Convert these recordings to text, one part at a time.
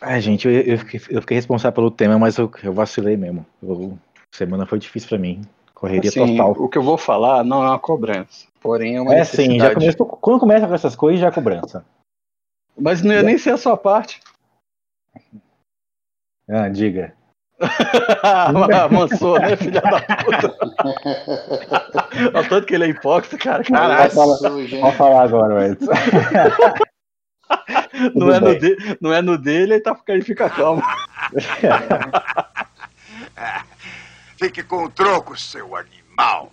Ai, gente, eu, eu, fiquei, eu fiquei responsável pelo tema, mas eu, eu vacilei mesmo. Eu, semana foi difícil pra mim. Correria Assim, total. o que eu vou falar não é uma cobrança, porém é uma É sim, já começou, quando começa com essas coisas, já é cobrança. Mas não ia nem ser a sua parte. Ah, diga. Amansou, né, filha da puta? Olha o tanto que ele é hipócrita, cara. Caralho. Pode falar agora, Edson. não, é no de- não é no dele, ele, tá, ele fica calmo. Fique com o troco, seu animal.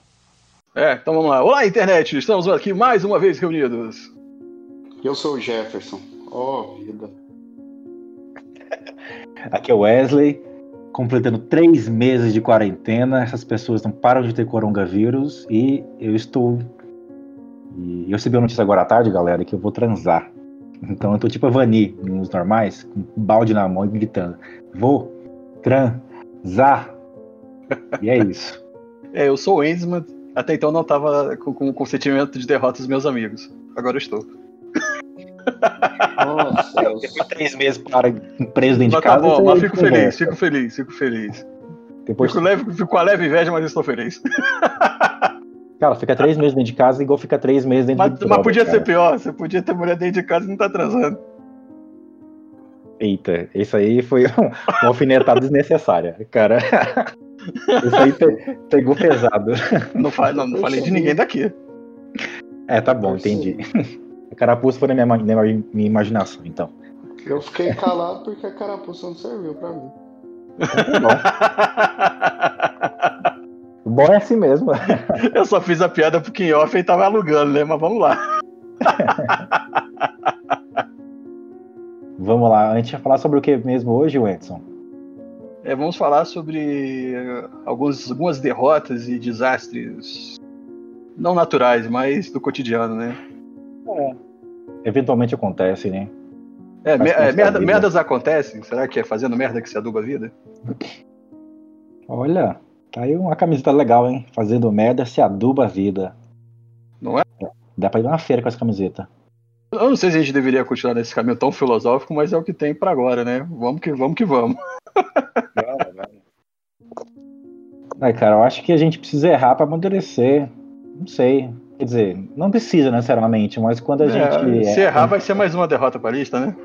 É, então vamos lá. Olá, internet! Estamos aqui mais uma vez reunidos. Eu sou o Jefferson. Oh, vida. Aqui é o Wesley, completando três meses de quarentena. Essas pessoas não param de ter coronavírus e eu estou. E eu recebi a notícia agora à tarde, galera, que eu vou transar. Então eu tô tipo a Vani, nos normais, com um balde na mão e gritando: Vou transar. E é isso. É, eu sou o Enzman. Até então não tava com, com, com sentimento de derrota dos meus amigos. Agora eu estou. Nossa. Depois de três meses para preso dentro Mas de tá casa. bom, você mas fico conversa. feliz, fico feliz, fico feliz. Depois, Fico, leve, fico com a leve inveja, mas estou feliz. cara, fica três meses dentro de casa igual fica três meses dentro Mas, de mas droga, podia cara. ser pior, você podia ter mulher dentro de casa e não tá transando. Eita, isso aí foi um- uma alfinetada desnecessária, cara. Isso aí pe- pegou pesado. Não, fa- não, não falei de ninguém daqui. É, tá bom, entendi. A carapuça foi na minha, na minha imaginação, então. Eu fiquei calado porque a carapuça não serviu pra mim. O bom é assim mesmo. Eu só fiz a piada porque em off ele tava alugando, né? Mas vamos lá. Vamos lá, a gente vai falar sobre o que mesmo hoje, Edson? É, vamos falar sobre eh, alguns, algumas derrotas e desastres não naturais, mas do cotidiano, né? Eventualmente acontece, né? É, me- é, merda- merdas acontecem. Será que é fazendo merda que se aduba a vida? Olha, tá aí uma camiseta legal, hein? Fazendo merda se aduba a vida. Não é? Dá pra ir na feira com essa camiseta. Eu não sei se a gente deveria continuar nesse caminho tão filosófico, mas é o que tem pra agora, né? Vamos que vamos. Que vamos. Ai, cara, eu acho que a gente precisa errar pra amadurecer. Não sei. Quer dizer, não precisa necessariamente, mas quando a É, gente. se errar, vai ser mais uma derrota pra lista, né?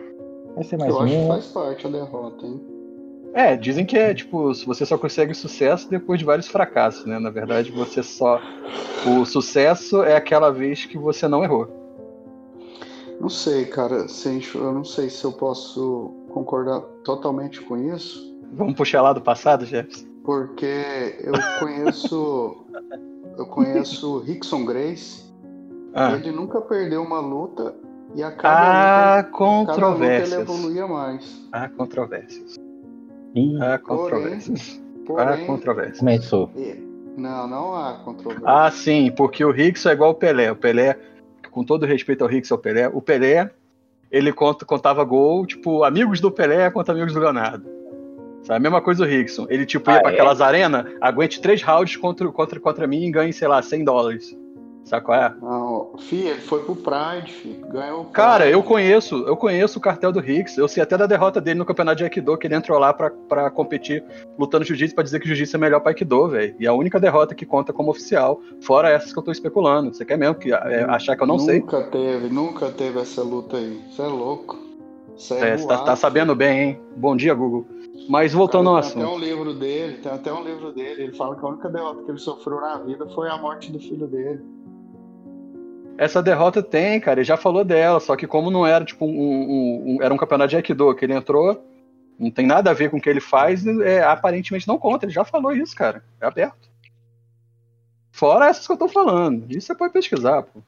vai ser mais Eu acho que faz parte a derrota, hein? É, dizem que é tipo, você só consegue sucesso depois de vários fracassos, né? Na verdade, você só. O sucesso é aquela vez que você não errou. Não sei, cara. eu não sei se eu posso concordar totalmente com isso, Vamos puxar lá do passado, Jefferson? porque eu conheço. eu conheço o Rickson Grace. Ah, Ele nunca perdeu uma luta e a cada há luta, cada luta ele evoluía mais. Há controvérsias. Ih, Há controvérsias. Há Porém, controvérsias. começou. e- não, não há controvérsia. Ah, sim, porque o Rickson é igual o Pelé. O Pelé, com todo respeito ao Rickson, ao Pelé, o Pelé, ele conta, contava gol, tipo, amigos do Pelé contra amigos do Leonardo. Sabe? A mesma coisa o Rickson. Ele, tipo, ia Ah, pra é? aquelas arenas, aguente três rounds contra, contra, contra mim e ganhe, sei lá, 100 dólares. Sabe qual é? Não, fi, ele foi pro Pride, fi, ganhou o Cara, eu conheço, eu conheço o cartel do Hicks. Eu sei até da derrota dele no campeonato de Aikido, que ele entrou lá pra, pra competir lutando jiu-jitsu pra dizer que jiu-jitsu é melhor pra Aikido, velho. E a única derrota que conta como oficial, fora essas que eu tô especulando. Você quer mesmo que, é, achar que eu não sei? Nunca teve, nunca teve essa luta aí. Você é louco. Você é, É, tá, tá sabendo bem, hein? Bom dia, Google. Mas voltando ao Cara, tem assunto. até um livro dele, tem até um livro dele. Ele fala que a única derrota que ele sofreu na vida foi a morte do filho dele. Essa derrota tem, cara, ele já falou dela, só que como não era, tipo, um, um- um- era um campeonato de Aikido que ele entrou, não tem nada a ver com o que ele faz, é, aparentemente não conta, ele já falou isso, cara. É aberto. Fora essas que eu tô falando. Isso você pode pesquisar, pô.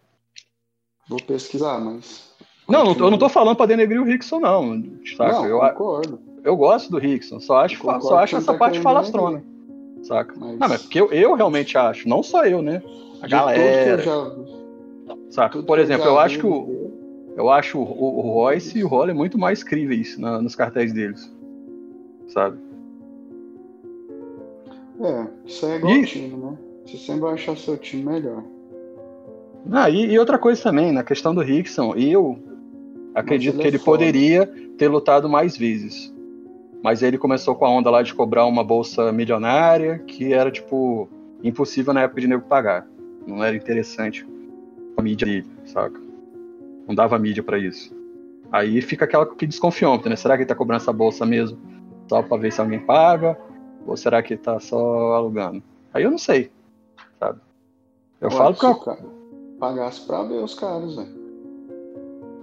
Vou pesquisar, mas. Não, eu não tô falando pra denegrir o Rickson, não. Saca? Não, eu, concordo. eu gosto do Rickson, só acho, Concordo só acho essa tá parte falastrona. Saca? Mas- Não, mas porque eu, eu realmente acho, não só eu, né? A galera. Saca? Por exemplo, eu acho que o, eu acho o, Royce e o Roller muito mais críveis na- nos cartéis deles. Sabe? É, isso aí é igual Ih. time, né? Você sempre vai achar seu time melhor. Ah, e, e outra coisa também, na questão do Rickson, eu Acredito ele que é ele foda. poderia ter lutado mais vezes. Mas ele começou com a onda lá de cobrar uma bolsa milionária, que era, tipo, impossível na época de nego pagar. Não era interessante a mídia dele, saca? Não dava mídia pra isso. Aí fica aquela que desconfiômetro, né? Será que ele tá cobrando essa bolsa mesmo só pra ver se alguém paga? Ou será que ele tá só alugando? Aí eu não sei, sabe? Eu Ué, falo que eu, o cara pagasse pra ver os caras, velho.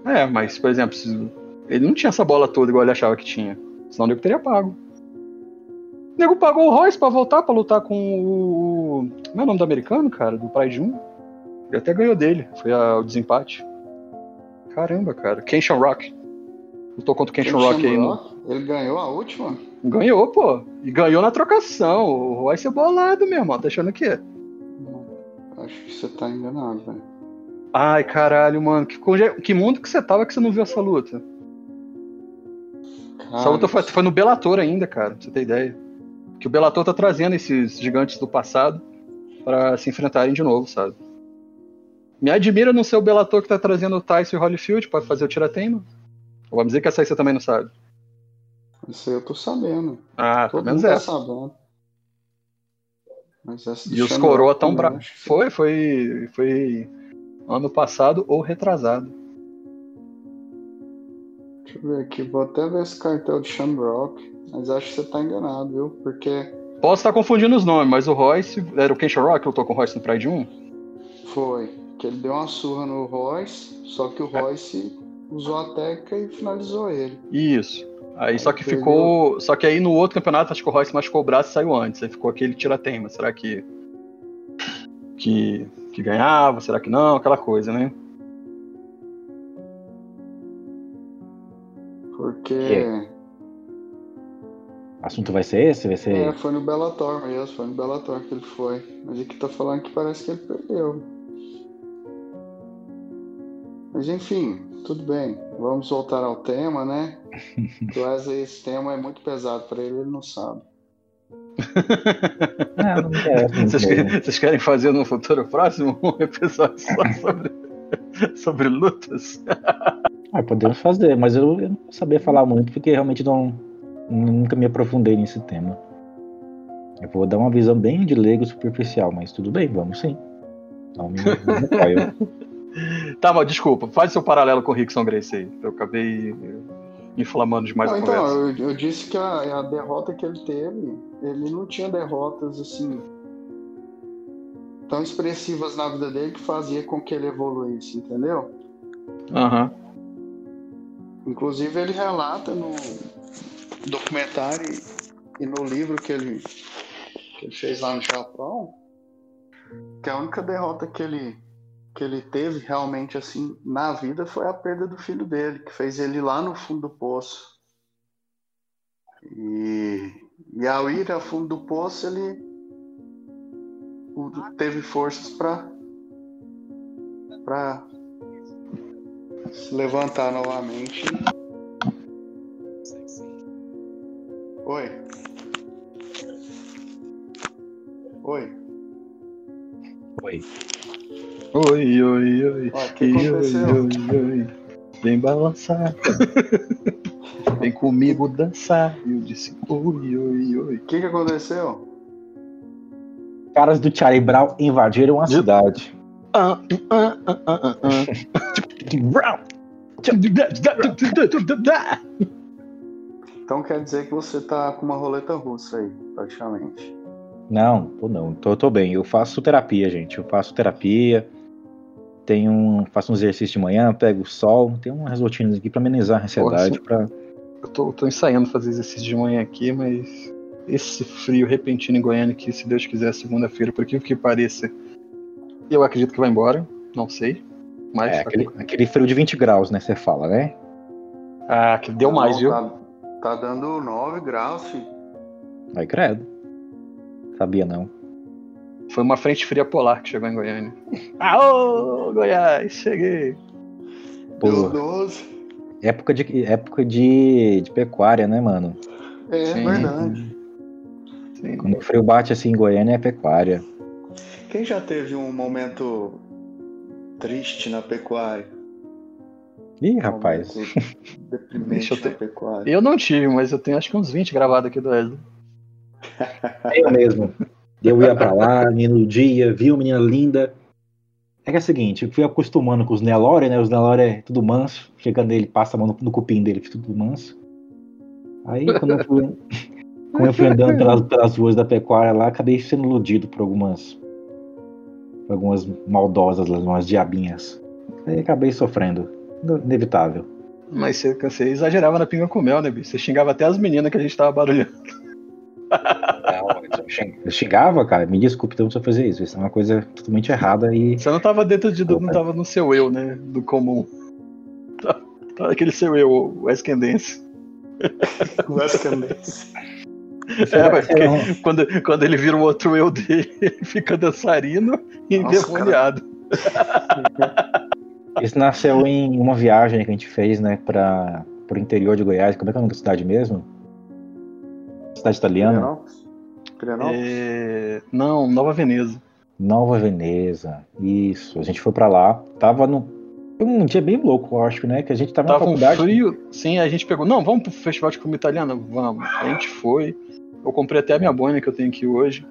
É, mas, por exemplo, se- ele não tinha essa bola toda igual ele achava que tinha. Senão o nego teria pago. O nego pagou o Royce pra voltar pra lutar com o. Como é o nome do americano, cara? Do Pride 1? Ele até ganhou dele. Foi a- o desempate. Caramba, cara. Kenshin Rock. Lutou contra o Kenshin Rock aí. No... Ele ganhou a última? Ganhou, pô. E ganhou na trocação. O Royce é bolado, meu irmão. Tá achando quê? Não. Acho que você tá enganado, velho. Ai, caralho, mano. Que, que mundo que você tava que você não viu essa luta? Essa luta foi, foi no Bellator ainda, cara, pra você ter ideia. Que o Bellator tá trazendo esses gigantes do passado pra se enfrentarem de novo, sabe? Me admira não ser o Bellator que tá trazendo o Tyson e o Holyfield pra fazer o tirateima. Vamos dizer que essa aí você também não sabe. Isso aí eu tô sabendo. Ah, pelo Todo menos mundo tá essa. sabendo. Mas essa E os coroa tão bravos. que- Foi, foi, foi ano passado ou retrasado. Deixa eu ver aqui, vou até ver esse cartel de Shamrock, mas acho que você tá enganado, viu? Porque Posso estar confundindo os nomes, mas o Royce, era o Ken Rock que lutou com o Royce no Pride 1? foi que ele deu uma surra no Royce, só que o Royce usou a técnica e finalizou ele. Isso. Aí só que Perdeu. ficou. Só que aí no outro campeonato, acho que o Royce machucou o braço e saiu antes. Aí ficou aquele tirateima. Será que. Que, que ganhava? Será que não? Aquela coisa, né? Porque É. O assunto vai ser esse? Vai ser. é, foi no Bellator mesmo, foi no Bellator que ele foi. Mas aqui tá falando que parece que ele perdeu. Mas enfim, tudo bem. Vamos voltar ao tema, né? O Wesley, esse tema é muito pesado pra ele, ele não sabe. Não, não me interessa muito Vocês, querem- vocês querem fazer no futuro próximo um episódio só sobre, sobre lutas? Ah, podemos fazer, mas eu, eu não saber falar muito porque realmente não nunca me aprofundei nesse tema. Eu vou dar uma visão bem de leigo superficial, mas tudo bem, vamos sim. Não me, não me. Tá, mas desculpa, faz seu paralelo com o Rickson Grace aí. Eu acabei inflamando demais Não, a então, conversa. eu, eu disse que a, a derrota que ele teve, ele não tinha derrotas assim tão expressivas na vida dele que fazia com que ele evoluísse, entendeu? Aham. Inclusive ele relata no documentário e no livro que ele, que ele fez lá no Japão que a única derrota que ele que ele teve realmente assim na vida foi a perda do filho dele, que fez ele lá no fundo do poço. E, e ao ir ao fundo do poço ele teve forças para para se levantar novamente. Oi. Oi. Oi. Oi, oi, oi. Ó, que Oi, aconteceu? oi, oi. Vem balançar. Vem comigo dançar. Eu disse oi, oi, oi. O que, que aconteceu? Caras do Charlie Brown invadiram a cidade. Ah, ah, ah. Então quer dizer que você tá com uma roleta russa aí, praticamente. Não, tô não, tô, tô bem. Eu faço terapia, gente. Eu faço terapia. Tenho um, faço um exercício de manhã, pego o sol. Tem umas rotinas aqui pra amenizar a ansiedade. Pra... Eu tô, tô ensaiando fazer exercício de manhã aqui, mas esse frio repentino em Goiânia, que se Deus quiser, segunda-feira, por aquilo que pareça, eu acredito que vai embora. Não sei. Mas. É, aquele, aquele frio de 20 graus, né? Você fala, né? Ah, que deu Não, mais, viu? Tá, tá dando 9 graus, filho. Vai credo. Sabia não. Foi uma frente fria polar que chegou em Goiânia. Aô, Goiás, cheguei. Pô, Deu 12. época de, época de, de pecuária, né, mano? É Sim. verdade. Sim. Quando o frio bate assim em Goiânia é pecuária. Quem já teve um momento triste na pecuária? Ih, rapaz. Deprimente Deixa eu na ter- pecuária. Eu não tive, mas eu tenho acho que uns 20 gravados aqui do Wesley. Eu mesmo. Eu ia pra lá, me iludia, via uma menina linda. É que é o seguinte, eu fui acostumando com os Nelore, né? Os Nelore é tudo manso. Chegando nele, passa a mão no, no cupim dele, tudo manso. Aí quando eu fui, quando eu fui andando pelas, pelas ruas da pecuária lá, acabei sendo iludido por algumas. Por algumas maldosas lá, umas diabinhas. Aí acabei sofrendo. Inevitável. Mas você, você exagerava na pinga com mel, né, bicho? Você xingava até as meninas que a gente tava barulhando. Eu xingava, cara, me desculpe então se eu fazer isso. Isso é uma coisa totalmente errada e. Você não tava dentro de. não tava no seu eu, né? Do comum. Tava tava aquele seu eu, o Esquendense. Basicamente. É, mas porque quando, quando ele vira o outro eu dele, ele fica dançarino e Nossa, endemoniado. Isso nasceu em uma viagem que a gente fez, né, para pro interior de Goiás. Como é que é o nome da cidade mesmo? Cidade italiana? Pirenópolis? Pirenópolis? É, Não, Nova Veneza. Nova Veneza. Isso. A gente foi pra lá. Tava no foi um dia bem louco, eu acho, né? Que a gente tava, Tava na um faculdade. frio. Sim, a gente pegou. Não, vamos pro festival de comida italiana? Vamos. A gente foi. Eu comprei até a minha boina que eu tenho aqui hoje.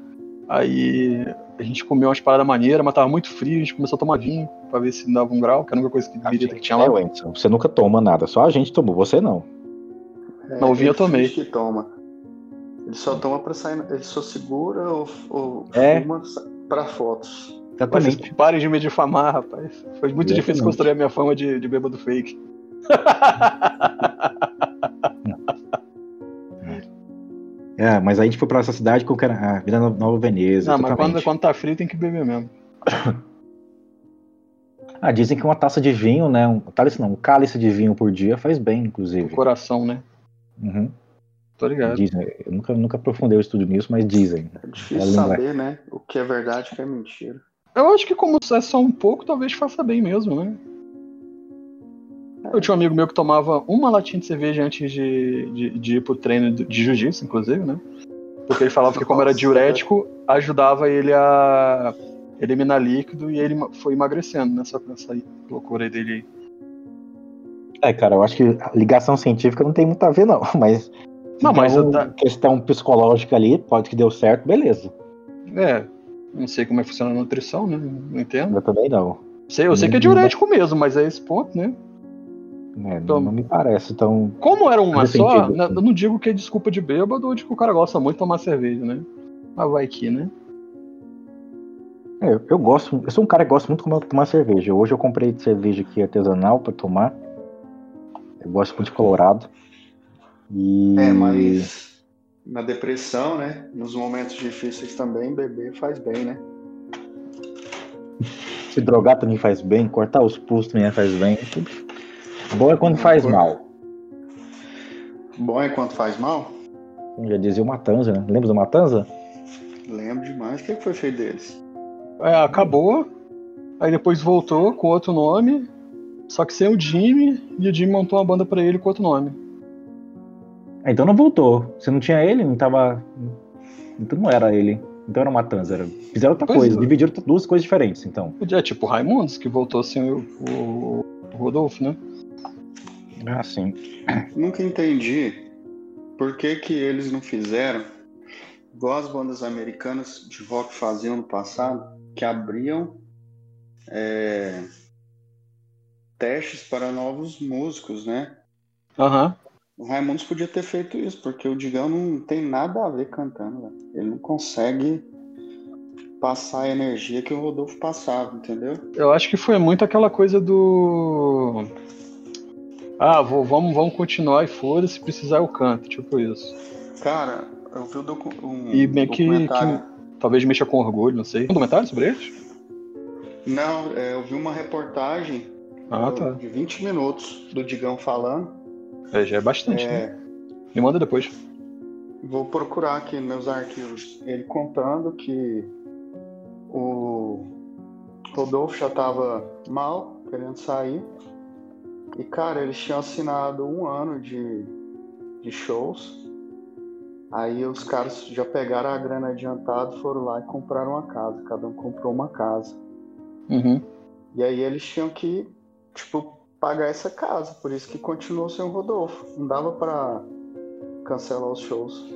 Aí a gente comeu umas paradas maneiras, mas tava muito frio. A gente começou a tomar vinho pra ver se dava um grau, que era a única coisa que A birita gente, que tinha lá. é, Wendson, você nunca toma nada, só a gente tomou, você não. É, não, o vinho eu tomei. que toma. Ele só toma pra sair. Ele só segura ou, ou É. fuma pra fotos. Mas Exatamente. vocês parem de me difamar, rapaz. Foi muito Exatamente. difícil construir a minha fama de, de bêbado fake. É, mas aí a gente foi pra essa cidade eu quero. Ah, Vila Nova Veneza. Não, mas exatamente. quando, quando tá frio tem que beber mesmo. Ah, dizem que uma taça de vinho, né? Um cálice não, um cálice de vinho por dia faz bem, O inclusive. coração, né? Uhum. Tô ligado. Dizem. Eu nunca, nunca aprofundei o estudo nisso, mas dizem. É difícil É saber, né? O que é verdade e o que é mentira. Eu acho que como é só um pouco, talvez faça bem mesmo, né? Eu tinha um amigo meu que tomava uma latinha de cerveja antes de, de, de ir pro treino de jiu-jitsu, inclusive, né? Porque ele falava que como era diurético, ajudava ele a eliminar líquido e ele foi emagrecendo nessa, nessa loucura aí dele aí. É, cara, eu acho que a ligação científica não tem muito a ver, não. Mas. Não, mas então, tá- questão psicológica ali, pode que deu certo, beleza. É, não sei como é que funciona a nutrição, né? Não entendo. Eu também não. Sei, eu sei que é diurético mesmo, mas é esse ponto, né? É, Então- não, não me parece tão. Como era uma só, né, eu não digo que é desculpa de bêbado ou de que o cara gosta muito de tomar cerveja, né? Mas vai que, né? É, eu- gosto, eu sou um cara que gosta muito de tomar cerveja. Hoje eu comprei cerveja aqui artesanal pra tomar. Eu gosto muito de colorado. E. É, mas na depressão, né? Nos momentos difíceis também, beber faz bem, né? Se drogar também faz bem, cortar os pulsos também faz bem. Bom é quando faz mal. Bom é quando faz mal? Como já dizia o Matanza, né? Lembra do Matanza? Lembro demais. O que que foi feito deles? É, acabou, aí depois voltou com outro nome, só que sem o Jimmy, e o Jimmy montou uma banda pra ele com outro nome. Ah, então não voltou. Você não tinha ele, não tava. Então não era ele. Então era o Matanza. Era... Fizeram outra Pois coisa, é. dividiram duas coisas diferentes, então. É tipo o Raimundos, que voltou sem o, o- o Rodolfo, né? Ah, sim. Nunca entendi por que que eles não fizeram igual as bandas americanas de rock faziam no passado, que abriam é, testes para novos músicos, né? Aham. O Raimundos podia ter feito isso, porque o Digão não tem nada a ver cantando, velho. Ele não consegue passar a energia que o Rodolfo passava, entendeu? Eu acho que foi muito aquela coisa do. Ah, vou- vamos, vamos continuar e foda-se, se precisar eu canto, tipo isso. Cara, eu vi o docu um E meio que- documentário. Talvez mexa com orgulho, não sei. Um documentário sobre eles? Não, é, eu vi uma reportagem Ah, tá. de 20 minutos do Digão falando. É, já é bastante, né? É, Me manda depois. Vou procurar aqui nos meus arquivos ele contando que o Rodolfo já estava mal, querendo sair. E, cara, eles tinham assinado um ano de, de shows. Aí os caras já pegaram a grana adiantada, foram lá e compraram uma casa. Cada um comprou uma casa. Uhum. E aí eles tinham que, tipo, pagar essa casa, por isso que continuou sem o Rodolfo. Não dava pra cancelar os shows.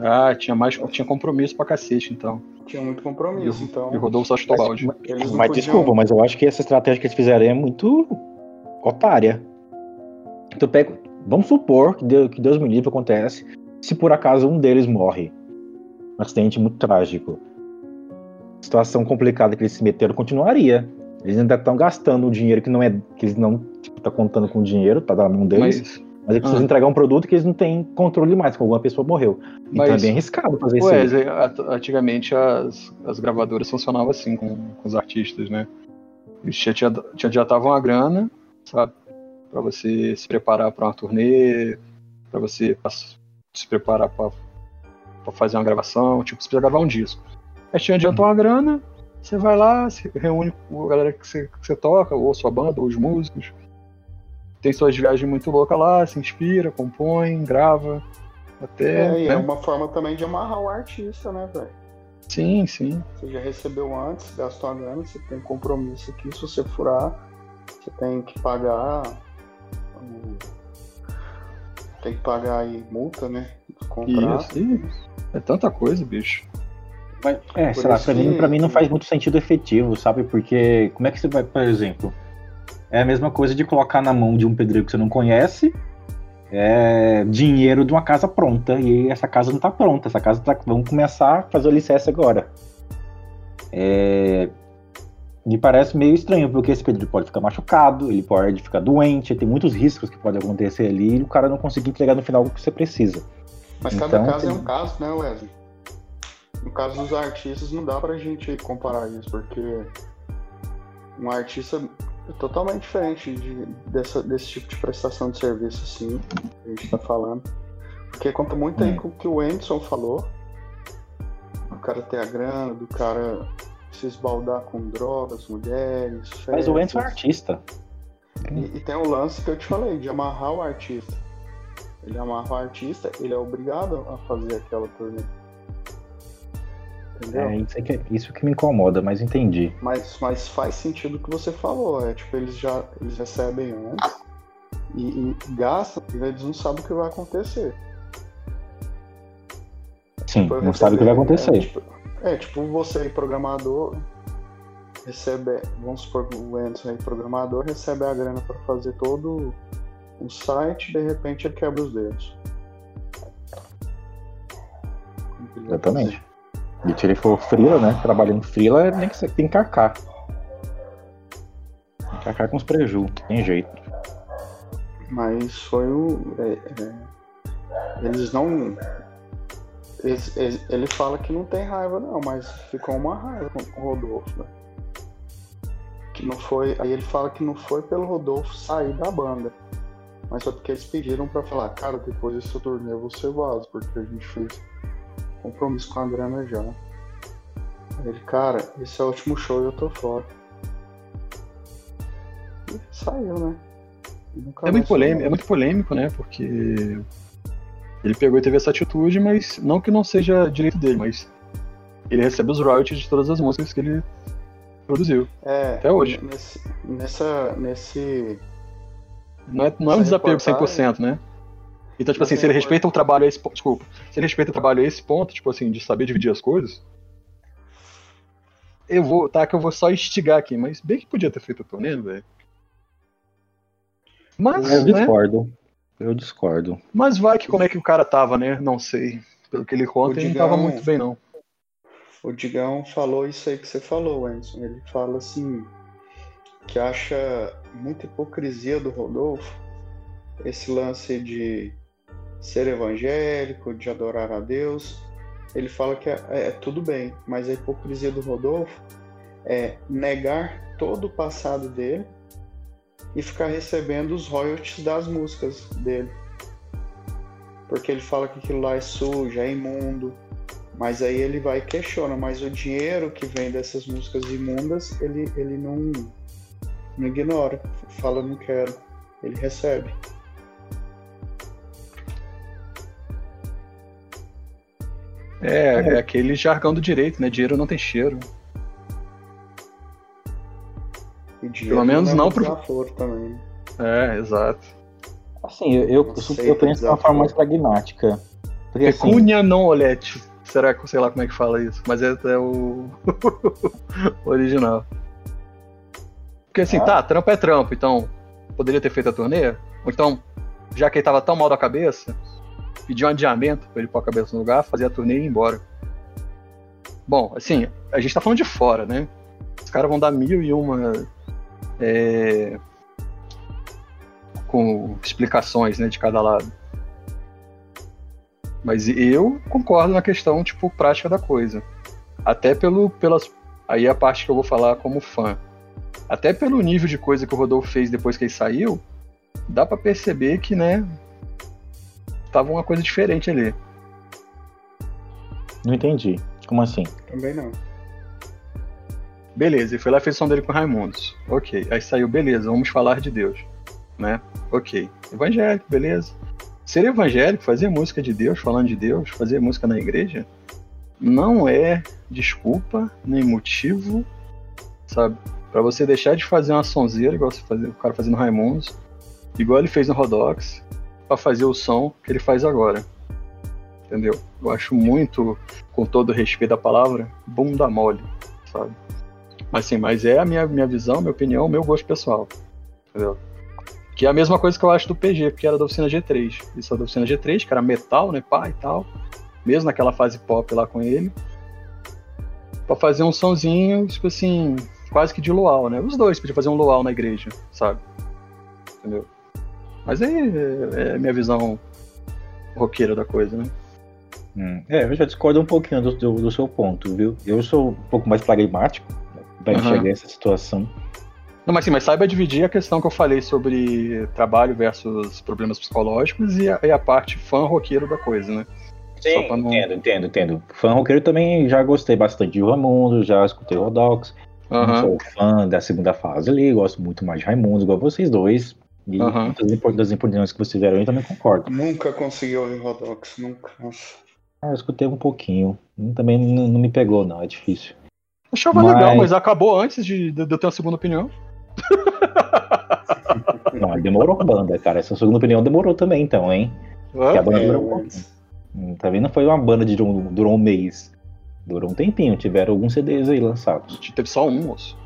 Ah, tinha mais tinha compromisso pra cacete, então. Tinha muito compromisso, E o- então. E o Rodolfo só chutou Mas- balde. Mas podiam- desculpa, mas eu acho que essa estratégia que eles fizeram é muito otária. Tu pega, vamos supor que Deus, que Deus me livre acontece se por acaso um deles morre. Um acidente muito trágico. Situação complicada que eles se meteram continuaria. Eles ainda estão gastando o dinheiro que não é. que eles não tipo, tá contando com dinheiro, tá na mão deles, mas, Mas, eles precisam Ah. entregar um produto que eles não têm controle mais, que alguma pessoa morreu. Então Mas- é bem arriscado fazer isso. aí. Antigamente as, as gravadoras funcionavam assim com, com os artistas, né? Eles te, te, te adiantavam a grana, sabe? Pra você se preparar pra uma turnê, pra você se preparar pra, pra fazer uma gravação, tipo, você precisa gravar um disco. Aí te adiantam uma grana, você vai lá, se reúne com a galera que você, que você toca, ou sua banda, ou os músicos. Tem suas viagens muito loucas lá, se inspira, compõe, grava. Até. É, e né? é uma forma também de amarrar o artista, né, velho? Sim, sim. Você já recebeu antes, gastou a grana, você tem compromisso aqui. Se você furar, você tem que pagar. Tem que pagar aí multa, né? Contrato. Isso, isso. É tanta coisa, bicho. Mas, é, sei lá, pra mim, que- pra mim não faz muito sentido efetivo, sabe? Porque como é que você vai, por exemplo, é a mesma coisa de colocar na mão de um pedreiro que você não conhece é, dinheiro de uma casa pronta, e essa casa não tá pronta, essa casa tá. Vamos começar a fazer o alicerce agora. É, me parece meio estranho, porque esse pedreiro pode ficar machucado, ele pode ficar doente, tem muitos riscos que podem acontecer ali e o cara não conseguir entregar no final o que você precisa. Mas cada Então, caso é tem- um caso, né, Wesley? No caso dos artistas, não dá pra gente comparar isso, porque um artista é totalmente diferente de- dessa- desse tipo de prestação de serviço, assim, que a gente tá falando. Porque conta muito aí Hum. com o que o Anderson falou, do cara ter a grana, do cara se esbaldar com drogas, mulheres, Mas o Enzo é festas. artista. E, e tem o lance que eu te falei, de amarrar o artista. Ele amarra o artista, ele é obrigado a fazer aquela turnê. Entendeu? É isso, que, isso que me incomoda, mas entendi. Mas, mas faz sentido o que você falou. É tipo, eles já eles recebem antes e, e gastam e eles não sabem o que vai acontecer. Sim, Foi não sabe o que vai acontecer. É tipo, é, tipo você, programador, recebe. Vamos supor que o Anderson aí, programador, recebe a grana para fazer todo o site, de repente ele quebra os dedos. Exatamente. E se ele for frila, né? Trabalhando frila, nem que tem que. Tem que com os preju, tem jeito. Mas foi o. é, é, eles não. eles- eles- ele fala que não tem raiva, não, mas ficou uma raiva com o Rodolfo, né? Que não foi. Aí ele fala que não foi pelo Rodolfo sair da banda. Mas foi porque eles pediram pra falar, cara, depois desse torneio você vaza, porque a gente fez compromisso com a grana já. Aí ele, cara, esse é o último show e eu tô fora. E saiu, né? É muito, polêmico, é muito polêmico, né? Porque ele pegou e teve essa atitude, mas não que não seja direito dele, mas ele recebe os royalties de todas as músicas que ele produziu. É, Até hoje. Nesse, nessa, nesse. Não é, não é um desapego reportagem- 100%, né? Então, tipo assim, se ele respeita o trabalho a esse ponto, desculpa, se ele respeita o trabalho a esse ponto, tipo assim, de saber dividir as coisas, eu vou, tá, que eu vou só instigar aqui, mas bem que podia ter feito a turnê, velho. Mas, Eu né? discordo. Eu discordo. Mas vai que como é que o cara tava, né? Não sei. Pelo que ele conta, O ele não tava Digão- muito bem, não. O Digão falou isso aí que você falou, Anderson. Ele fala assim que acha muita hipocrisia do Rodolfo esse lance de ser evangélico, de adorar a Deus. Ele fala que é, é tudo bem, mas a hipocrisia do Rodolfo é negar todo o passado dele e ficar recebendo os royalties das músicas dele. Porque ele fala que aquilo lá é sujo, é imundo, mas aí ele vai e questiona, mas o dinheiro que vem dessas músicas imundas, ele, ele não, não ignora, fala não quero, ele recebe. É, é aquele jargão do direito, né? Dinheiro não tem cheiro. Pelo menos não pro- desaforo também. É, exato. Assim, eu, eu, eu, Aceita eu penso de uma forma mais pragmática. Porque assim, Pecúnia non olete. Será que sei lá como é que fala isso? Mas é, é o original. Porque assim, Ah. tá, trampo é trampo, então poderia ter feito a turnê? Ou então, já que ele tava tão mal da cabeça, pedir um adiamento pra ele pôr a cabeça no lugar, fazer a turnê e ir embora. Bom, assim, a gente tá falando de fora, né? Os caras vão dar mil e uma. é, com explicações né, de cada lado. Mas eu concordo na questão, tipo, prática da coisa. Até pelo, pelas. Aí é a parte que eu vou falar como fã. Até pelo nível de coisa que o Rodolfo fez depois que ele saiu, dá pra perceber que, né. Tava uma coisa diferente ali. não entendi. Como assim? Também não. Beleza, ele foi lá e fez o som dele com Raimundos. Ok. Aí saiu, beleza, vamos falar de Deus. Né? Ok. Evangélico, beleza. Ser evangélico, fazer música de Deus, falando de Deus, fazer música na igreja, não é desculpa, nem motivo, sabe? Pra você deixar de fazer uma sonzeira, igual você fazia, o cara fazendo Raimundos, igual ele fez no Rodox, pra fazer o som que ele faz agora. Entendeu? Eu acho muito, com todo o respeito da palavra, bunda mole, sabe? Mas sim, mas é a minha, minha visão, minha opinião, meu gosto pessoal. Entendeu? Que é a mesma coisa que eu acho do PG, porque era da oficina G3. Isso é da oficina G3, que era metal, né? Pá e tal. Mesmo naquela fase pop lá com ele. Pra fazer um sonzinho, tipo assim, quase que de luau, né? Os dois podiam fazer um luau na igreja, sabe? Entendeu? Mas aí é, é a minha visão roqueira da coisa, né? Hum, É, eu já discordo um pouquinho do, do, do seu ponto, viu? Eu sou um pouco mais pragmático pra Aham. enxergar essa situação. Não, mas sim, mas saiba dividir a questão que eu falei sobre trabalho versus problemas psicológicos e a, e a parte fã roqueiro da coisa, né? Só pra não- entendo, entendo, entendo. Fã roqueiro também já gostei bastante de Raimundo, já escutei Rodox. Aham. sou fã da segunda fase ali, gosto muito mais de Raimundo, igual vocês dois. E impor- das importâncias que vocês fizeram aí também concordo. Nunca consegui ouvir Rodox, nunca. Ah, eu escutei um pouquinho. Hum, Também não, não me pegou, não, é difícil. Achava Mas- legal, mas acabou antes de, de eu ter uma segunda opinião. Não, demorou a banda, cara. Essa segunda opinião demorou também, então, hein? Que a banda É, durou um pouquinho. mas- Hum, Também não foi uma banda de durou, durou um mês. Durou um tempinho, tiveram alguns CDs aí lançados. Teve só um, moço.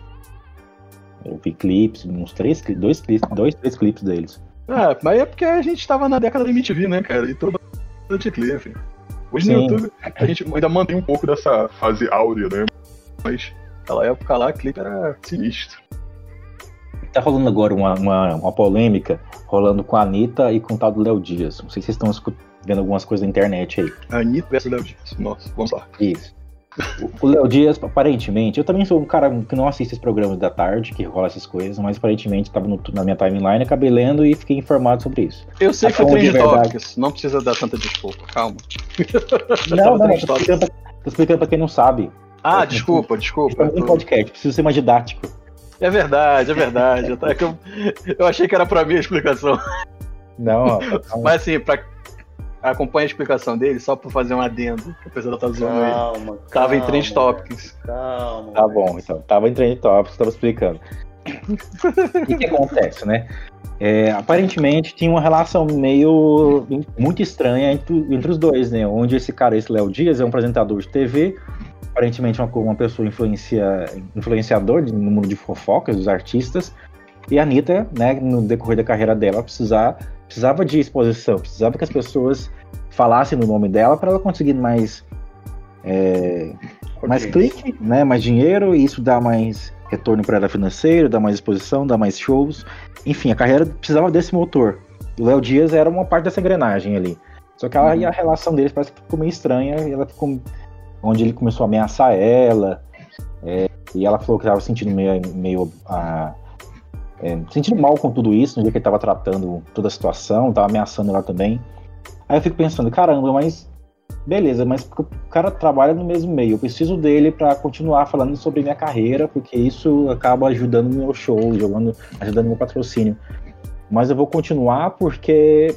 Eu vi clipes, uns três, dois clipes, dois, três clipes deles. É, mas é porque a gente tava na década da MTV, né, cara? E todo mundo tinha clipe. Hoje Sim. no YouTube a gente ainda mantém um pouco dessa fase áurea, né? Mas naquela época lá, clipe era sinistro. Tá rolando agora uma, uma, uma polêmica rolando com a Anitta e com o tal do Léo Dias. Não sei se vocês estão vendo algumas coisas na internet aí. Anitta versus Léo Dias. Nossa, vamos lá. Isso. O Léo Dias, aparentemente, eu também sou um cara que não assiste esses programas da tarde, que rola essas coisas, mas aparentemente estava na minha timeline, acabei lendo e fiquei informado sobre isso. Eu sei que foi Até onde Trend é verdade? Topics, não precisa dar tanta desculpa, calma. Não, não, Trend tô explicando, pra, tô explicando pra quem não sabe. Ah, É, desculpa, desculpa. É um podcast, preciso ser mais didático. É verdade, é verdade. É que eu, eu achei que era pra mim a explicação. Não, ó, Mas assim, pra... acompanha a explicação dele só pra fazer um adendo, que a pessoa tá zoando ele. Calma, Tava em calma, Trend Topics. Calma. Tá bom, então. Tava em trend topics, tava explicando. O que, que acontece, né? É, aparentemente tinha uma relação meio muito estranha entre, entre os dois, né? Onde esse cara, esse Léo Dias, é um apresentador de TV, aparentemente uma, uma pessoa influencia, influenciador de- no mundo de fofocas dos artistas, e a Anitta, né, no decorrer da carreira dela, precisar, precisava de exposição, precisava que as pessoas falassem no nome dela para ela conseguir mais é, mais clique, né, mais dinheiro, e isso dá mais retorno para ela financeiro, dá mais exposição, dá mais shows. Enfim, a carreira precisava desse motor. O Léo Dias era uma parte dessa engrenagem ali. Só que ela, Uhum. a relação deles parece que ficou meio estranha, ela ficou onde ele começou a ameaçar ela, é, e ela falou que estava sentindo meio, meio ah, é, sentindo mal com tudo isso, no dia que ele estava tratando toda a situação, estava ameaçando ela também. Aí eu fico pensando, caramba, mas beleza, mas o cara trabalha no mesmo meio, eu preciso dele para continuar falando sobre minha carreira, porque isso acaba ajudando no meu show, jogando, ajudando no meu patrocínio. Mas eu vou continuar porque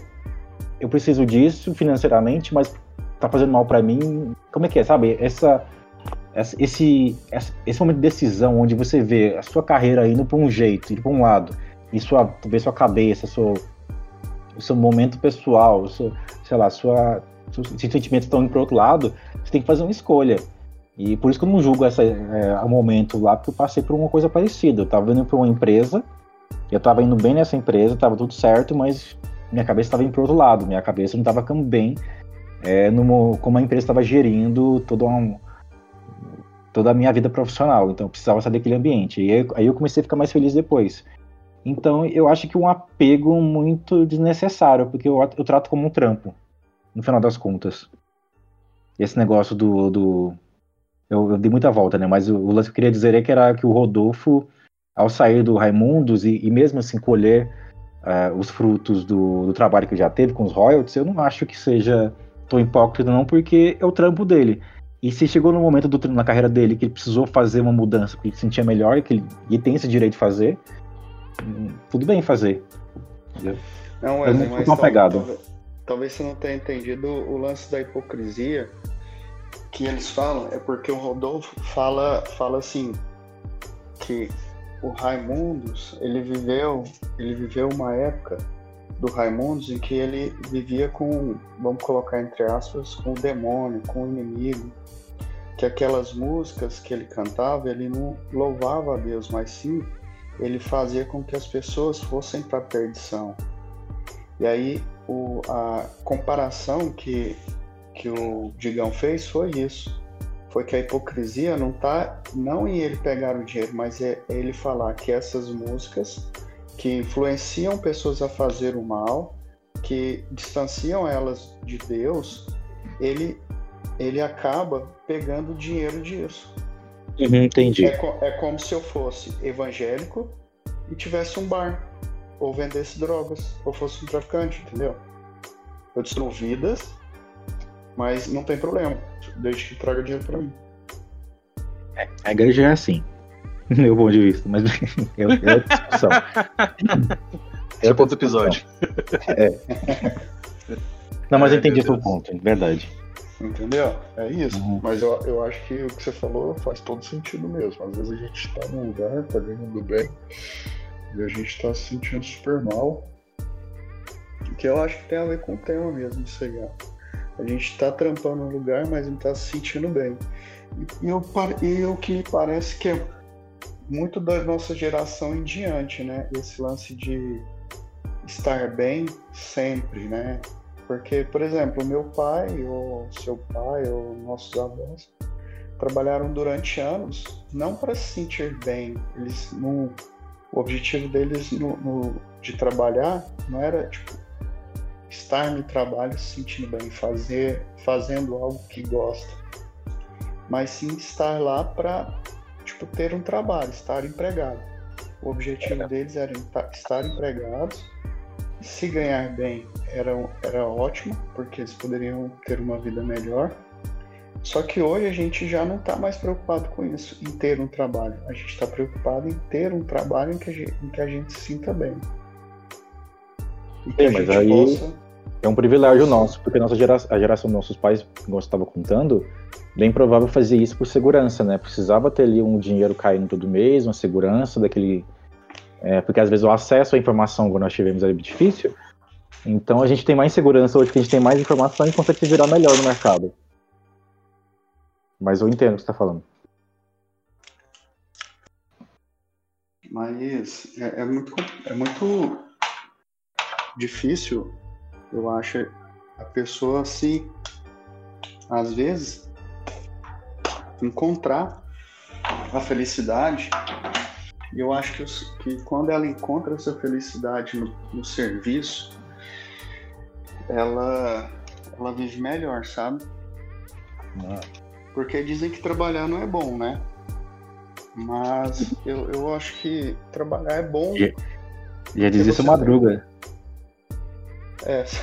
eu preciso disso financeiramente, mas tá fazendo mal para mim. Como é que é, sabe? Essa esse, esse momento de decisão, onde você vê a sua carreira indo para um jeito, indo para um lado, e sua, talvez sua cabeça, sua, o seu momento pessoal, seu, sei lá, sua, seus sentimentos estão indo para outro lado, você tem que fazer uma escolha. E por isso que eu não julgo esse é, momento lá, porque eu passei por uma coisa parecida. Eu estava indo para uma empresa, eu estava indo bem nessa empresa, estava tudo certo, mas minha cabeça estava indo para outro lado, minha cabeça não estava ficando bem é, no, como a empresa estava gerindo todo um, toda a minha vida profissional. Então eu precisava sair daquele ambiente. E aí, eu comecei a ficar mais feliz depois. Então eu acho que um apego muito desnecessário, porque eu, eu trato como um trampo, no final das contas. Esse negócio do. do eu, eu, dei muita volta, né? Mas o, o lance que eu queria dizer é que era que o Rodolfo, ao sair do Raimundos e, e mesmo assim colher uh, os frutos do, do, trabalho que já teve com os royalties, eu não acho que seja tão hipócrita, não, porque é o trampo dele. E se chegou no momento do, na carreira dele que ele precisou fazer uma mudança, porque ele se sentia melhor, que ele, e tem esse direito de fazer, tudo bem fazer. Entendeu? Não, Wesley, mas pegado. Talvez, talvez você não tenha entendido o lance da hipocrisia que eles falam, é porque o Rodolfo fala, fala assim que o Raimundos, ele viveu, ele viveu uma época do Raimundos em que ele vivia com, vamos colocar entre aspas, com o demônio, com o inimigo, que aquelas músicas que ele cantava, ele não louvava a Deus, mas sim ele fazia com que as pessoas fossem para a perdição. E aí o, a comparação que, que o Digão fez foi isso. Foi que a hipocrisia não está não em ele pegar o dinheiro, mas é, ele falar que essas músicas que influenciam pessoas a fazer o mal, que distanciam elas de Deus, ele, ele acaba pegando dinheiro disso. Uhum, entendi. É, é como se eu fosse evangélico e tivesse um bar, ou vendesse drogas, ou fosse um traficante, entendeu? Eu destruo vidas, mas não tem problema, desde que traga dinheiro para mim. É, a igreja é assim, meu ponto de vista, mas é, é discussão. É outro episódio. É. Não, mas eu entendi o seu ponto, verdade. Entendeu? É isso. Uhum. Mas eu, eu acho que o que você falou faz todo sentido mesmo. Às vezes a gente está num lugar, tá ganhando bem, e a gente está se sentindo super mal. Que eu acho que tem a ver com o tema mesmo de cegar. A gente está trampando no lugar, mas não está se sentindo bem. E, eu, e o que me parece que é muito da nossa geração em diante, né? Esse lance de estar bem sempre, né? Porque, por exemplo, meu pai, ou seu pai, ou nossos avós, trabalharam durante anos não para se sentir bem. Eles não, o objetivo deles no, no, de trabalhar não era tipo estar no trabalho se sentindo bem, fazer, fazendo algo que gosta, mas sim estar lá para tipo ter um trabalho, estar empregado. O objetivo deles era estar empregados se ganhar bem era, era ótimo, porque eles poderiam ter uma vida melhor. Só que hoje a gente já não está mais preocupado com isso, em ter um trabalho. A gente está preocupado em ter um trabalho em que a gente, em que a gente se sinta bem. Sim, mas aí possa... é um privilégio nosso, porque nossa geração, a geração dos nossos pais, como você estava contando, bem provável fazer isso por segurança, né? Precisava ter ali um dinheiro caindo todo mês, uma segurança daquele é, porque às vezes o acesso à informação quando nós tivemos é difícil. Então a gente tem mais segurança hoje, que a gente tem mais informação e consegue se virar melhor no mercado. Mas eu entendo o que você está falando. Mas é, é, muito, é muito difícil, eu acho, a pessoa se, às vezes, encontrar a felicidade e eu acho que, que quando ela encontra essa felicidade no, no serviço, ela, ela vive melhor, sabe? Ah. Porque dizem que trabalhar não é bom, né? Mas eu, eu acho que trabalhar é bom. Já, já dizia seu Madruga. É,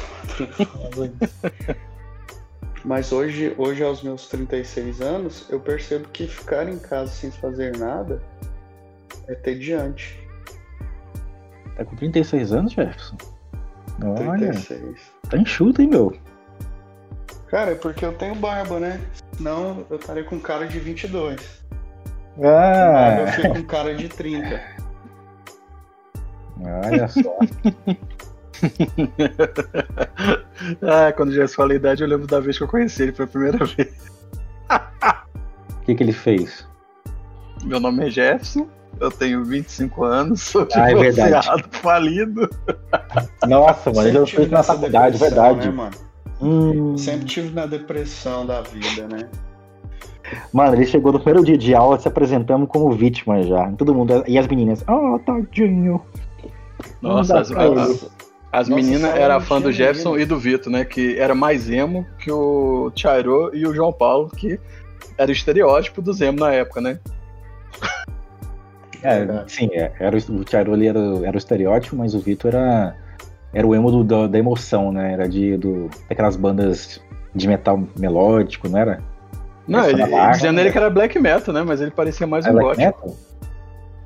Mas hoje, hoje, aos meus 36 anos, eu percebo que ficar em casa sem fazer nada é tediante. Tá com 36 anos, Jefferson? Olha, 36. Tá enxuto, hein, meu? Cara, é porque eu tenho barba, né? Senão eu estaria com cara de 22. Ah, Eu fico com cara de 30. olha só. ah, quando já falou a idade, eu lembro da vez que eu conheci ele pela primeira vez. O que, que ele fez? Meu nome é Jefferson, eu tenho 25 anos, sou Ah, é falido. Nossa, mano, ele Sempre eu fiz na nessa faculdade, depressão, verdade. Né, mano? Hum, Sempre tive na depressão da vida, né? Mano, ele chegou no primeiro dia de aula se apresentando como vítima já. Todo mundo. E as meninas, oh, tadinho. Nossa, as, as, as Nossa, meninas só eram fã do Jefferson e do Vitor, né? Que era mais emo que o Chairo e o João Paulo, que era o estereótipo do Zemo na época, né? É, Verdade. sim, é, era o, ali era, o- era o estereótipo, mas o Vitor era, era o emo do, da, da emoção, né? Era de, do, daquelas bandas de metal melódico, não era? Não, ele, dizendo né? ele que era black metal, né? Mas ele parecia mais um gótico. metal?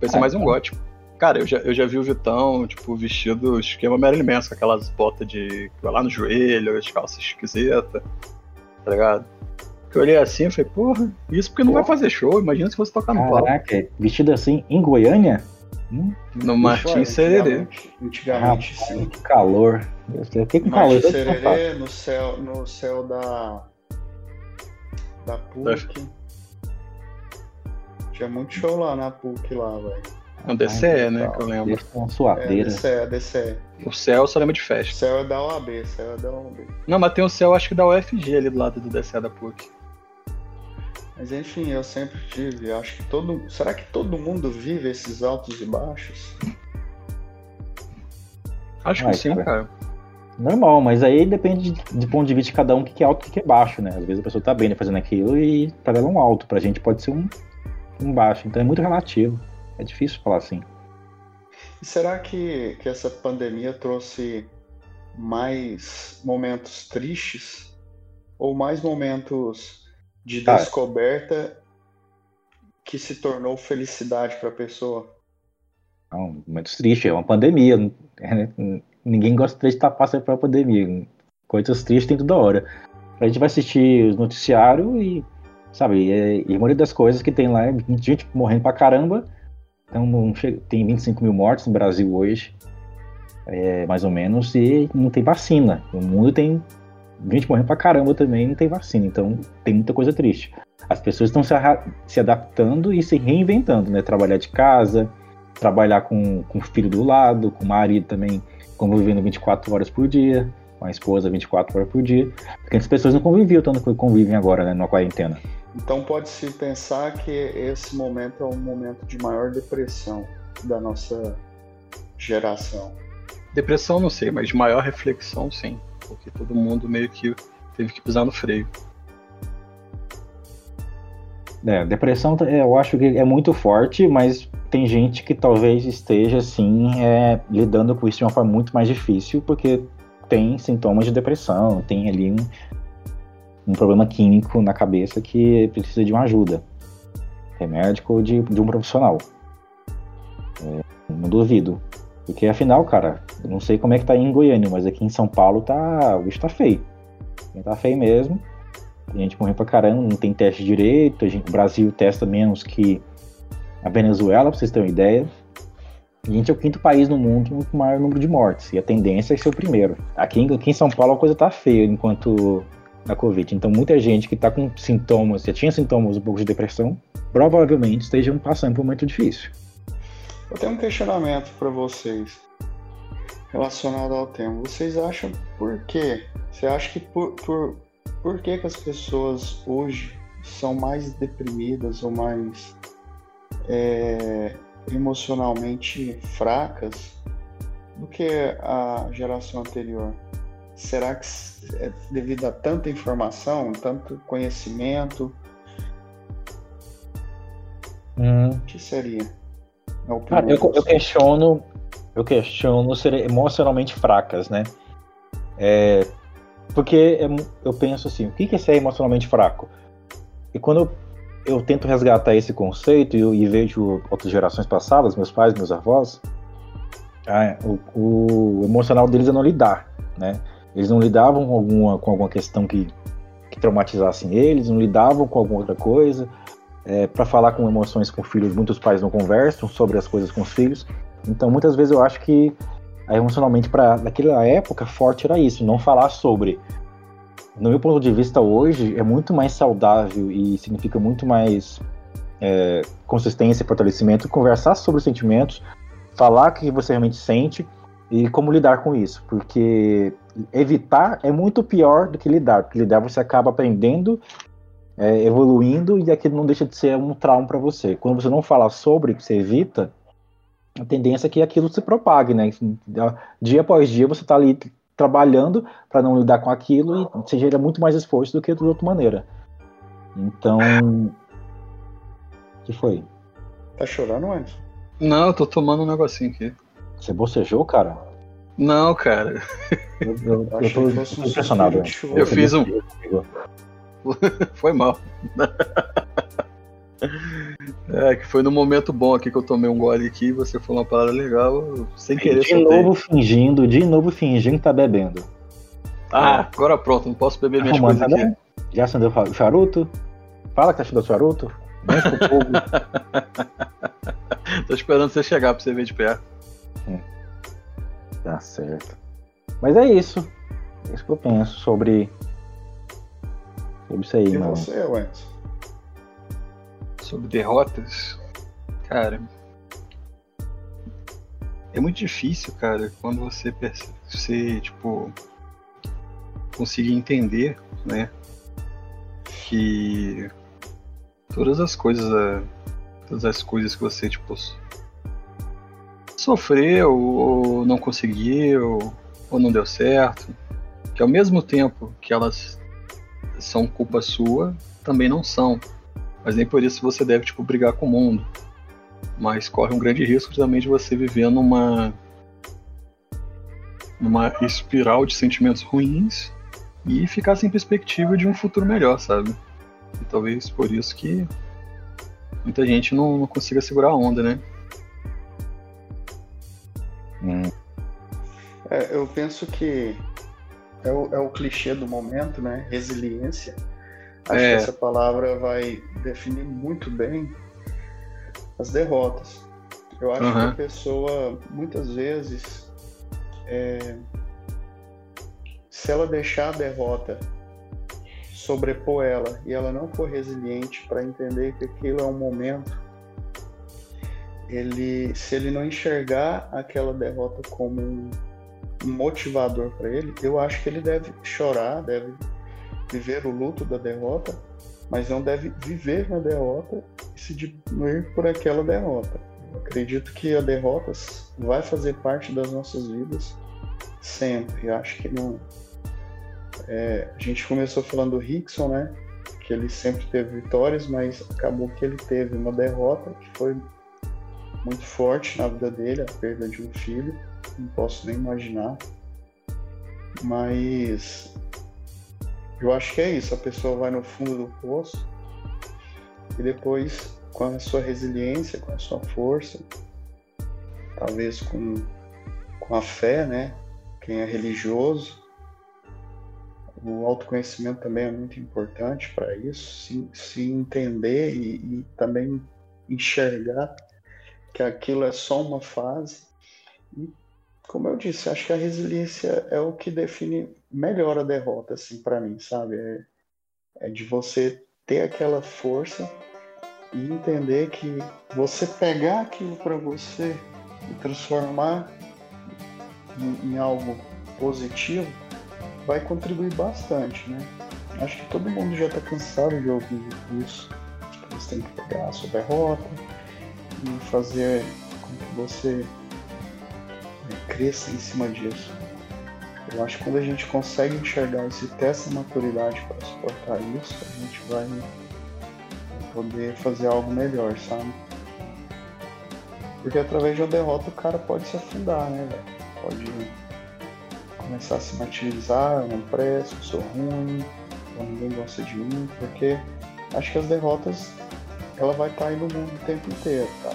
Parecia Ah, mais um tá. gótico. Cara, eu já, eu já vi o Vitão, tipo, vestido esquema Marilyn Manson, aquelas botas de. lá no joelho, as calças esquisitas, tá ligado? Eu olhei assim e falei, porra, isso porque não vai fazer show, imagina se fosse tocar no palco. Caraca, vestido assim em Goiânia? Hum, No Martins Sererê. Antigamente, antigamente rapaz, sim. que calor. Eu O que com calor? Martins. Sererê no céu, no céu da. Da PUC. Tinha muito show lá na PUC lá, velho. No DCE, né? Que eu lembro. Eles estão É, suadeira. DCE, DCE. O céu eu só lembro de O festa. céu é da OAB, o céu é da OAB. Não, mas tem o céu, acho que da UFG ali do lado do DCE da PUC. Mas enfim, eu sempre tive. eu Acho que todo. Será que todo mundo vive esses altos e baixos? Acho que sim, cara. cara. Normal, mas aí depende de, de ponto de vista de cada um, o que que é alto e o que que é baixo, né? Às vezes a pessoa tá bem né, fazendo aquilo e pra ela é um alto, pra gente pode ser um, um baixo. Então é muito relativo. É difícil falar assim. E será que, que essa pandemia trouxe mais momentos tristes ou mais momentos de descoberta que se tornou felicidade para a pessoa? Não, momentos tristes, é uma pandemia. né? Ninguém gosta de estar passando uma pandemia. Coisas tristes tem toda hora. A gente vai assistir os noticiários e, sabe, e, e a maioria das coisas que tem lá é gente morrendo pra caramba. Então, não chega- tem 25 mil mortes no Brasil hoje, é, mais ou menos, e não tem vacina. O mundo tem gente morrendo pra caramba também e não tem vacina. Então, tem muita coisa triste. As pessoas estão se, se adaptando e se reinventando, né? Trabalhar de casa, trabalhar com, com o filho do lado, com o marido também convivendo 24 horas por dia, com a esposa 24 horas por dia. Porque as pessoas não conviviam tanto quanto convivem agora, né, na quarentena. Então pode-se pensar que esse momento é um momento de maior depressão da nossa geração. Depressão não sei, mas maior reflexão sim. Porque todo mundo meio que teve que pisar no freio. É, depressão é, eu acho que é muito forte, mas tem gente que talvez esteja, assim, é, lidando com isso de uma forma muito mais difícil, porque tem sintomas de depressão, tem ali um, um problema químico na cabeça que precisa de uma ajuda. Remédico ou de, de um profissional. É, não duvido. Porque afinal, cara, não sei como é que tá aí em Goiânia, mas aqui em São Paulo tá. O bicho tá feio. Tá feio mesmo. Tem gente morrendo pra caramba, não tem teste direito. a gente- o Brasil testa menos que a Venezuela, pra vocês terem uma ideia. A gente é o quinto país no mundo com o maior número de mortes. E a tendência é ser o primeiro. Aqui, aqui em São Paulo a coisa tá feia enquanto na Covid. Então muita gente que tá com sintomas, já tinha sintomas um pouco de depressão, provavelmente estejam passando por um momento difícil. Eu tenho um questionamento para vocês relacionado ao tema. Vocês acham por quê? Você acha que por, por, por que, que as pessoas hoje são mais deprimidas ou mais é, emocionalmente fracas do que a geração anterior? Será que é devido a tanta informação, tanto conhecimento? O que seria? Opinião Cara, eu, eu questiono, eu questiono ser emocionalmente fracas, né? É, porque é eu penso assim, o que que é ser emocionalmente fraco? E quando eu, eu tento resgatar esse conceito e, e vejo outras gerações passadas, meus pais, meus avós, ah, o, o emocional deles é não lidar, né? Eles não lidavam com alguma, com alguma questão que traumatizassem eles, não lidavam com alguma outra coisa. É, para falar com emoções com filhos, muitos pais não conversam sobre as coisas com os filhos. Então, muitas vezes eu acho que emocionalmente para naquela época forte era isso, não falar sobre. No meu ponto de vista hoje é muito mais saudável e significa muito mais é, consistência e fortalecimento conversar sobre os sentimentos, falar o que você realmente sente e como lidar com isso, porque evitar é muito pior do que lidar, porque lidar você acaba aprendendo, é, evoluindo e aquilo não deixa de ser um trauma para você. Quando você não fala sobre, você evita, a tendência é que aquilo se propague, né? Dia após dia você está ali trabalhando para não lidar com aquilo e você gera muito mais esforço do que de outra maneira. Então. O que foi? Tá chorando, Anderson? Não, eu tô tomando um negocinho aqui. Você bocejou, cara? Não, cara. Eu, eu, eu tô, tô impressionado. Né? Eu fiz um. foi mal. É, que foi no momento bom aqui que eu tomei um gole aqui você falou uma parada legal, sem querer. De novo fingindo, de novo fingindo que tá bebendo. Ah, agora pronto, não posso beber minhas coisas aqui. Né? Já acendeu o charuto? Fala que tá acendendo o charuto. Tô esperando você chegar pra você ver de perto. É. Tá certo. Mas é isso. É isso que eu penso sobre. Sobre isso aí, e mano. você, Wentz? sobre derrotas, cara, é muito difícil, cara, quando você você tipo conseguir entender, né, que todas as coisas, todas as coisas que você tipo sofreu ou não conseguiu ou não deu certo, que ao mesmo tempo que elas são culpa sua, também não são. Mas nem por isso você deve, tipo, brigar com o mundo. Mas corre um grande risco também de você viver numa. numa espiral de sentimentos ruins e ficar sem perspectiva de um futuro melhor, sabe? E talvez por isso que muita gente não, não consiga segurar a onda, né? Hum. É, eu penso que é o, é o clichê do momento, né? Resiliência Acho é. que essa palavra vai definir muito bem as derrotas. Eu acho uhum. que a pessoa, muitas vezes, é, se ela deixar a derrota sobrepor ela e ela não for resiliente para entender que aquilo é um momento, ele, se ele não enxergar aquela derrota como um motivador para ele, eu acho que ele deve chorar, deve viver o luto da derrota, mas não deve viver na derrota e se diminuir por aquela derrota. Acredito que a derrota vai fazer parte das nossas vidas sempre. Eu acho que não. É, a gente começou falando do Rickson, né? Que ele sempre teve vitórias, mas acabou que ele teve uma derrota que foi muito forte na vida dele, a perda de um filho. Não posso nem imaginar. Mas eu acho que é isso, a pessoa vai no fundo do poço e depois, com a sua resiliência, com a sua força, talvez com, com a fé, né? Quem é religioso, o autoconhecimento também é muito importante para isso, se, se entender e, e também enxergar que aquilo é só uma fase. E, como eu disse, acho que a resiliência é o que define melhor a derrota, assim, para mim, sabe? É, é de você ter aquela força e entender que você pegar aquilo para você e transformar em, em, algo positivo vai contribuir bastante, né? Acho que todo mundo já está cansado de ouvir isso. Você tem que pegar a sua derrota e fazer com que você cresça em cima disso. Eu acho que quando a gente consegue enxergar isso e ter essa maturidade para suportar isso, a gente vai poder fazer algo melhor, sabe? Porque através de uma derrota o cara pode se afundar, né, velho? Pode começar a se martirizar, eu não presto, eu sou ruim, ninguém gosta de mim, porque acho que as derrotas ela vai estar aí no mundo o tempo inteiro, tá?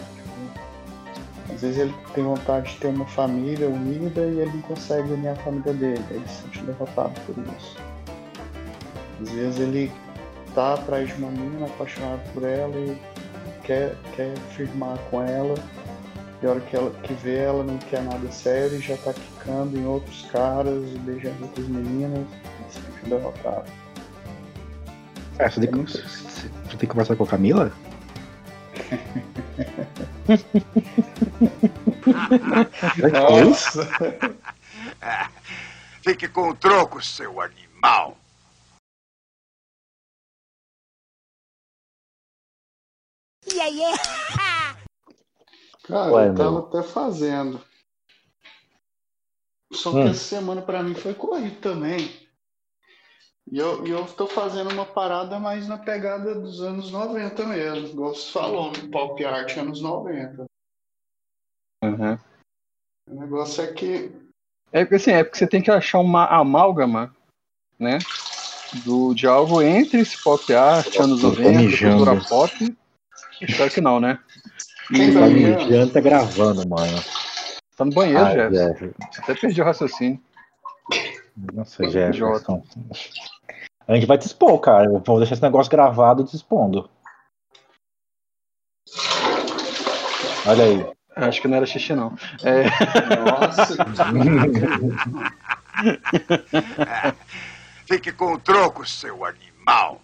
Às vezes ele tem vontade de ter uma família unida e ele não consegue unir a família dele. Ele se sente derrotado por isso. Às vezes ele tá atrás de uma menina, apaixonado por ela e quer, quer firmar com ela. E a hora que, ela, que vê ela não quer nada sério e já tá quicando em outros caras e beijando outras meninas e se sentindo derrotado. É, você, tem que, você tem que conversar com a Camila? Nossa! Fique com o troco, seu animal. Yeah, yeah. Cara, Ué, eu tava meu. até fazendo. Só que Hum. essa semana pra mim foi corrido também. E eu, e eu tô fazendo uma parada mais na pegada dos anos 90 mesmo. Igual você falou, no pop art anos 90. Uhum. O negócio é que. É porque assim, é porque você tem que achar uma amálgama, né? Do, de algo entre esse pop art, anos Eu tô 90, mijando. cultura pop. Espero que não, né? Quem Tá ganhar? mijando, tá gravando, mano. Tá no banheiro, Ai, Jefferson. Jefferson. Até perdi o raciocínio. Nossa, Jefferson. A gente vai te expor, cara. Eu vou deixar esse negócio gravado te expondo. Olha aí. Acho que não era xixi, não. É, Nossa, Fique com o troco, seu animal.